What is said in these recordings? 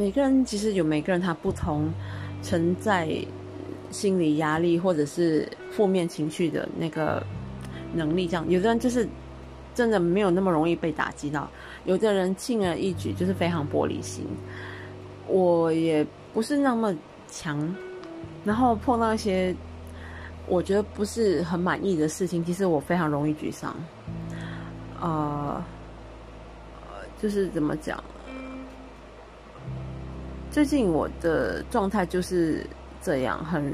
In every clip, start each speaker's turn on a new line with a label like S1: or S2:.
S1: 每个人其实有每个人他不同承载心理压力或者是负面情绪的那个能力，这样有的人就是真的没有那么容易被打击到，有的人轻而易举就是非常玻璃心。我也不是那么强，然后碰到一些我觉得不是很满意的事情，其实我非常容易沮丧。呃，就是怎么讲？最近我的状态就是这样，很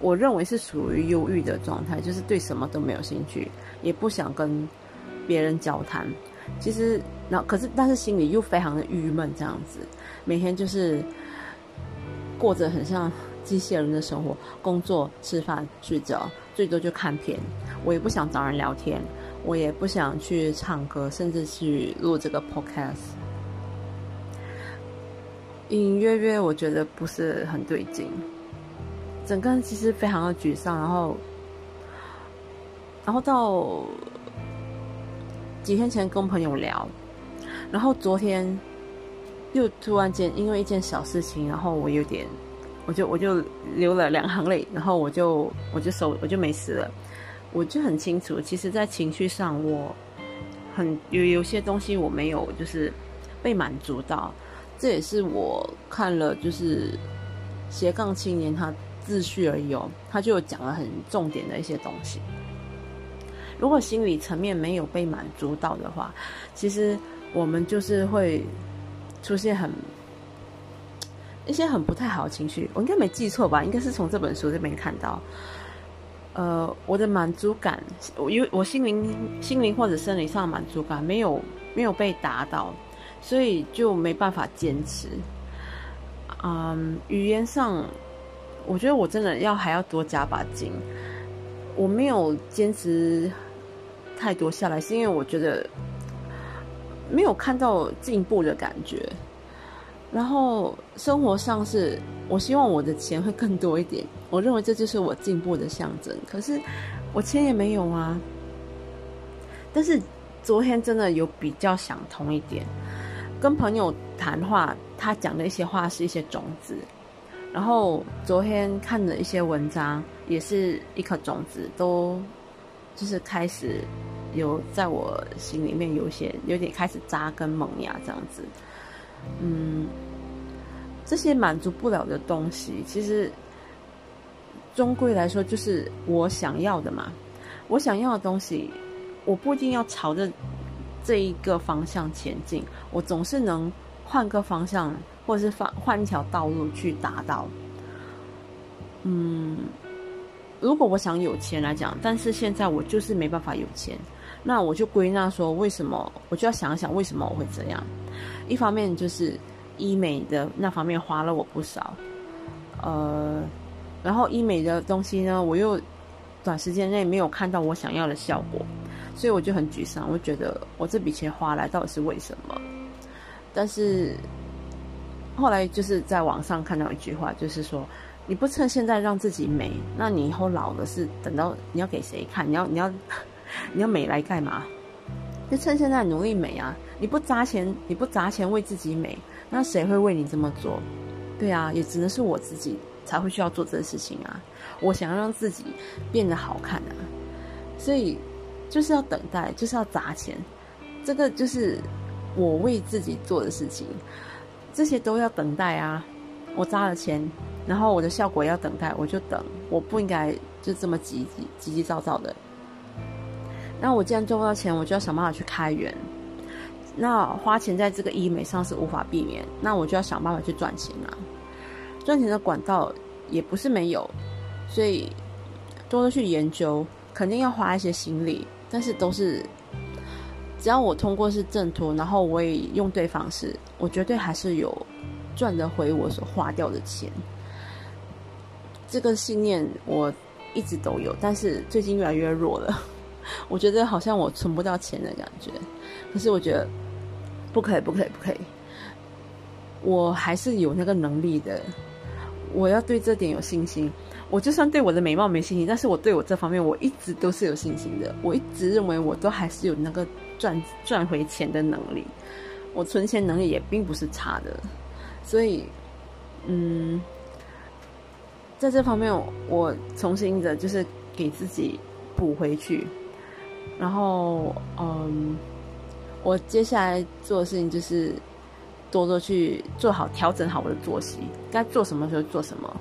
S1: 我认为是属于忧郁的状态，就是对什么都没有兴趣，也不想跟别人交谈。其实，那可是，但是心里又非常的郁闷，这样子，每天就是过着很像机器人的生活，工作、吃饭、睡觉，最多就看片。我也不想找人聊天，我也不想去唱歌，甚至去录这个 podcast。隐隐约约，我觉得不是很对劲，整个人其实非常的沮丧，然后，然后到几天前跟朋友聊，然后昨天又突然间因为一件小事情，然后我有点，我就我就流了两行泪，然后我就我就手我就没事了，我就很清楚，其实，在情绪上，我很有有些东西我没有就是被满足到。这也是我看了，就是斜杠青年他自序而已哦，他就讲了很重点的一些东西。如果心理层面没有被满足到的话，其实我们就是会出现很 一些很不太好的情绪。我应该没记错吧？应该是从这本书这边看到，呃，我的满足感，我因为我心灵、心灵或者生理上满足感没有没有被达到。所以就没办法坚持，嗯，语言上，我觉得我真的要还要多加把劲。我没有坚持太多下来，是因为我觉得没有看到进步的感觉。然后生活上是，我希望我的钱会更多一点，我认为这就是我进步的象征。可是我钱也没有啊。但是昨天真的有比较想通一点。跟朋友谈话，他讲的一些话是一些种子，然后昨天看的一些文章也是一颗种子，都就是开始有在我心里面有些有点开始扎根萌芽这样子。嗯，这些满足不了的东西，其实终归来说就是我想要的嘛。我想要的东西，我不一定要朝着。这一个方向前进，我总是能换个方向，或者是换换一条道路去达到。嗯，如果我想有钱来讲，但是现在我就是没办法有钱，那我就归纳说，为什么我就要想想为什么我会这样？一方面就是医美的那方面花了我不少，呃，然后医美的东西呢，我又短时间内没有看到我想要的效果。所以我就很沮丧，我觉得我这笔钱花来到底是为什么？但是后来就是在网上看到一句话，就是说你不趁现在让自己美，那你以后老了是等到你要给谁看？你要 你要你要美来干嘛？就趁现在努力美啊！你不砸钱，你不砸钱为自己美，那谁会为你这么做？对啊，也只能是我自己才会需要做这事情啊！我想要让自己变得好看啊，所以。就是要等待，就是要砸钱，这个就是我为自己做的事情，这些都要等待啊。我砸了钱，然后我的效果要等待，我就等，我不应该就这么急急急急躁躁的。那我既然赚不到钱，我就要想办法去开源。那花钱在这个医美上是无法避免，那我就要想办法去赚钱啊。赚钱的管道也不是没有，所以多多去研究，肯定要花一些心力。但是都是，只要我通过是挣脱，然后我也用对方式，我绝对还是有赚得回我所花掉的钱。这个信念我一直都有，但是最近越来越弱了。我觉得好像我存不到钱的感觉。可是我觉得不可以，不可以，不可以。我还是有那个能力的，我要对这点有信心。我就算对我的美貌没信心，但是我对我这方面我一直都是有信心的。我一直认为我都还是有那个赚赚回钱的能力，我存钱能力也并不是差的。所以，嗯，在这方面，我重新的，就是给自己补回去。然后，嗯，我接下来做的事情就是多多去做好调整好我的作息，该做什么时候做什么，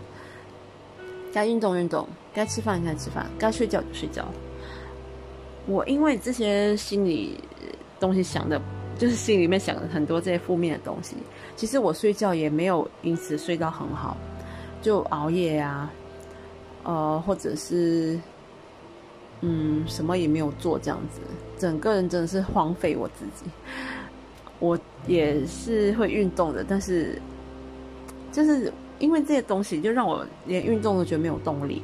S1: 该运动运动，该吃饭该吃饭，该睡觉就睡觉。我因为这些心理东西想的，就是心里面想的很多这些负面的东西。其实我睡觉也没有因此睡到很好，就熬夜呀，呃，或者是嗯，什么也没有做这样子，整个人真的是荒废我自己。我也是会运动的，但是就是因为这些东西，就让我连运动都觉得没有动力。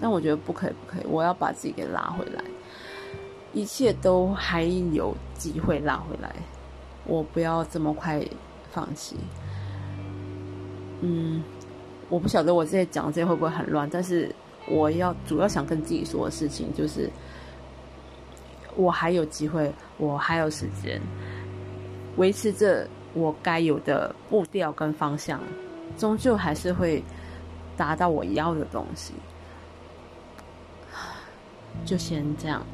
S1: 但我觉得不可以，不可以，我要把自己给拉回来。一切都还有机会拉回来，我不要这么快放弃。嗯，我不晓得我这些讲这些会不会很乱，但是我要主要想跟自己说的事情就是，我还有机会，我还有时间，维持着我该有的步调跟方向，终究还是会达到我要的东西。就先这样。